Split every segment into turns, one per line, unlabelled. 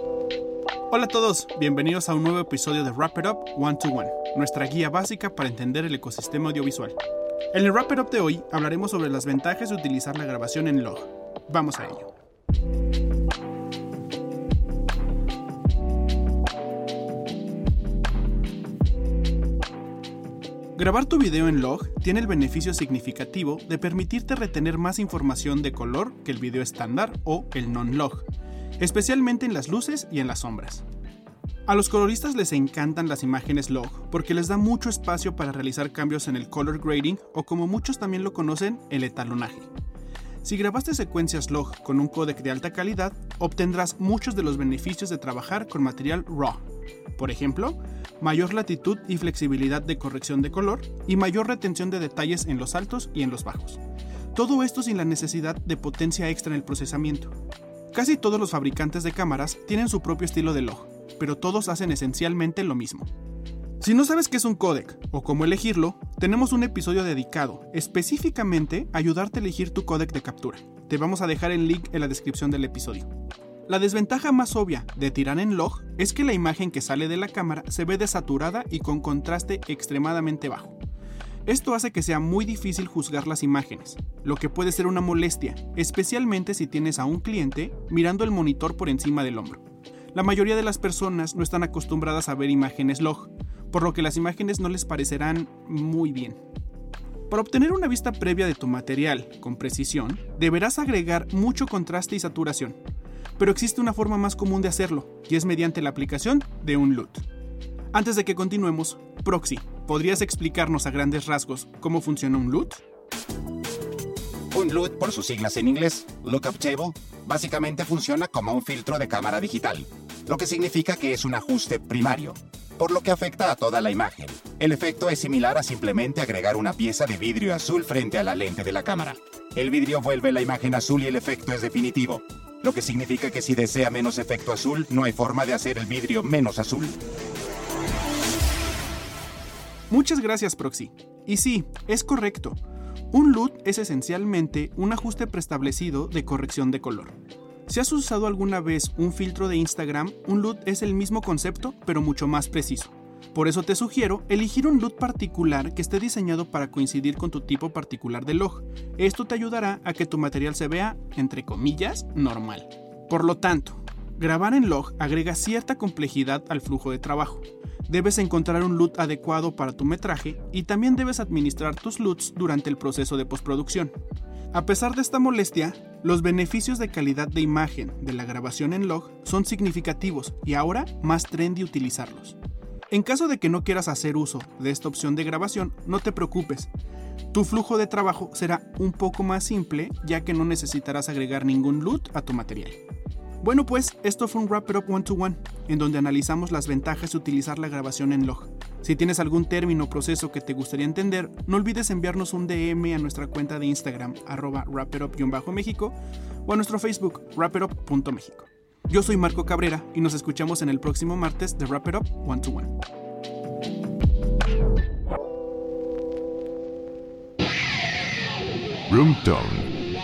Hola a todos, bienvenidos a un nuevo episodio de Wrap It Up One to One, nuestra guía básica para entender el ecosistema audiovisual. En el Wrap It Up de hoy hablaremos sobre las ventajas de utilizar la grabación en log. Vamos a ello. Grabar tu video en log tiene el beneficio significativo de permitirte retener más información de color que el video estándar o el non-log, especialmente en las luces y en las sombras. A los coloristas les encantan las imágenes log porque les da mucho espacio para realizar cambios en el color grading o como muchos también lo conocen, el etalonaje. Si grabaste secuencias log con un codec de alta calidad, obtendrás muchos de los beneficios de trabajar con material RAW. Por ejemplo, mayor latitud y flexibilidad de corrección de color y mayor retención de detalles en los altos y en los bajos. Todo esto sin la necesidad de potencia extra en el procesamiento. Casi todos los fabricantes de cámaras tienen su propio estilo de log, pero todos hacen esencialmente lo mismo. Si no sabes qué es un codec o cómo elegirlo, tenemos un episodio dedicado específicamente a ayudarte a elegir tu codec de captura. Te vamos a dejar el link en la descripción del episodio. La desventaja más obvia de tirar en log es que la imagen que sale de la cámara se ve desaturada y con contraste extremadamente bajo. Esto hace que sea muy difícil juzgar las imágenes, lo que puede ser una molestia, especialmente si tienes a un cliente mirando el monitor por encima del hombro. La mayoría de las personas no están acostumbradas a ver imágenes log, por lo que las imágenes no les parecerán muy bien. Para obtener una vista previa de tu material con precisión, deberás agregar mucho contraste y saturación, pero existe una forma más común de hacerlo, y es mediante la aplicación de un LUT. Antes de que continuemos, Proxy, ¿podrías explicarnos a grandes rasgos cómo funciona un LUT?
Un LUT, por sus siglas en inglés, Lookup Table, básicamente funciona como un filtro de cámara digital, lo que significa que es un ajuste primario, por lo que afecta a toda la imagen. El efecto es similar a simplemente agregar una pieza de vidrio azul frente a la lente de la cámara. El vidrio vuelve la imagen azul y el efecto es definitivo, lo que significa que si desea menos efecto azul, no hay forma de hacer el vidrio menos azul.
Muchas gracias, Proxy. Y sí, es correcto. Un LUT es esencialmente un ajuste preestablecido de corrección de color. Si has usado alguna vez un filtro de Instagram, un LUT es el mismo concepto, pero mucho más preciso. Por eso te sugiero elegir un LUT particular que esté diseñado para coincidir con tu tipo particular de log. Esto te ayudará a que tu material se vea, entre comillas, normal. Por lo tanto, grabar en log agrega cierta complejidad al flujo de trabajo. Debes encontrar un LUT adecuado para tu metraje y también debes administrar tus LUTs durante el proceso de postproducción. A pesar de esta molestia, los beneficios de calidad de imagen de la grabación en log son significativos y ahora más trendy utilizarlos. En caso de que no quieras hacer uso de esta opción de grabación, no te preocupes. Tu flujo de trabajo será un poco más simple ya que no necesitarás agregar ningún LUT a tu material. Bueno pues, esto fue un Wrap It Up One to One, en donde analizamos las ventajas de utilizar la grabación en log. Si tienes algún término o proceso que te gustaría entender, no olvides enviarnos un DM a nuestra cuenta de Instagram, arroba wrapitup-méxico, o a nuestro Facebook, wrapitup.méxico. Yo soy Marco Cabrera y nos escuchamos en el próximo martes de Wrap It Up One to One.
Room Tone.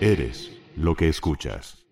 Eres lo que escuchas.